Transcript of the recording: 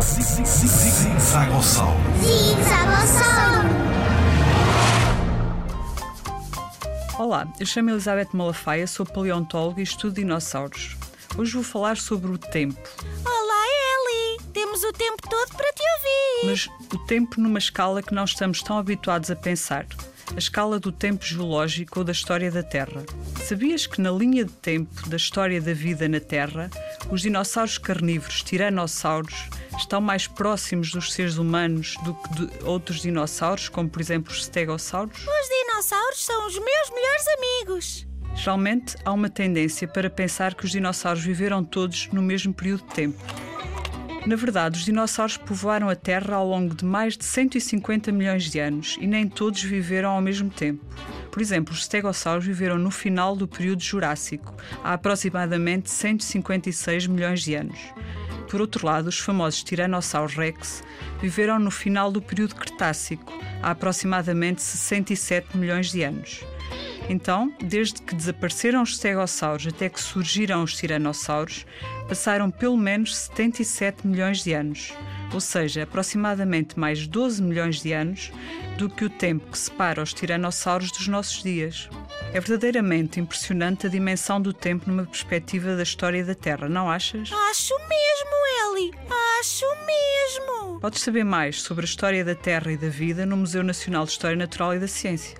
Zigzagossauro. Zigzagossauro. Olá, eu chamo Elizabeth Malafaia, sou paleontóloga e estudo dinossauros. Hoje vou falar sobre o tempo, Olá, Ellie! Temos o tempo todo para te ouvir. mas o tempo numa escala que não estamos tão habituados a pensar. A escala do tempo geológico ou da história da Terra. Sabias que na linha de tempo da história da vida na Terra, os dinossauros carnívoros tiranossauros estão mais próximos dos seres humanos do que de outros dinossauros, como por exemplo os stegossauros? Os dinossauros são os meus melhores amigos. Geralmente há uma tendência para pensar que os dinossauros viveram todos no mesmo período de tempo. Na verdade, os dinossauros povoaram a Terra ao longo de mais de 150 milhões de anos e nem todos viveram ao mesmo tempo. Por exemplo, os stegossauros viveram no final do período Jurássico, há aproximadamente 156 milhões de anos. Por outro lado, os famosos Tyrannosaurus rex viveram no final do período Cretácico, há aproximadamente 67 milhões de anos. Então, desde que desapareceram os stegossauros até que surgiram os tiranossauros, passaram pelo menos 77 milhões de anos, ou seja, aproximadamente mais 12 milhões de anos do que o tempo que separa os tiranossauros dos nossos dias. É verdadeiramente impressionante a dimensão do tempo numa perspectiva da história da Terra, não achas? Acho mesmo, Ellie. Acho mesmo. Podes saber mais sobre a história da Terra e da vida no Museu Nacional de História Natural e da Ciência.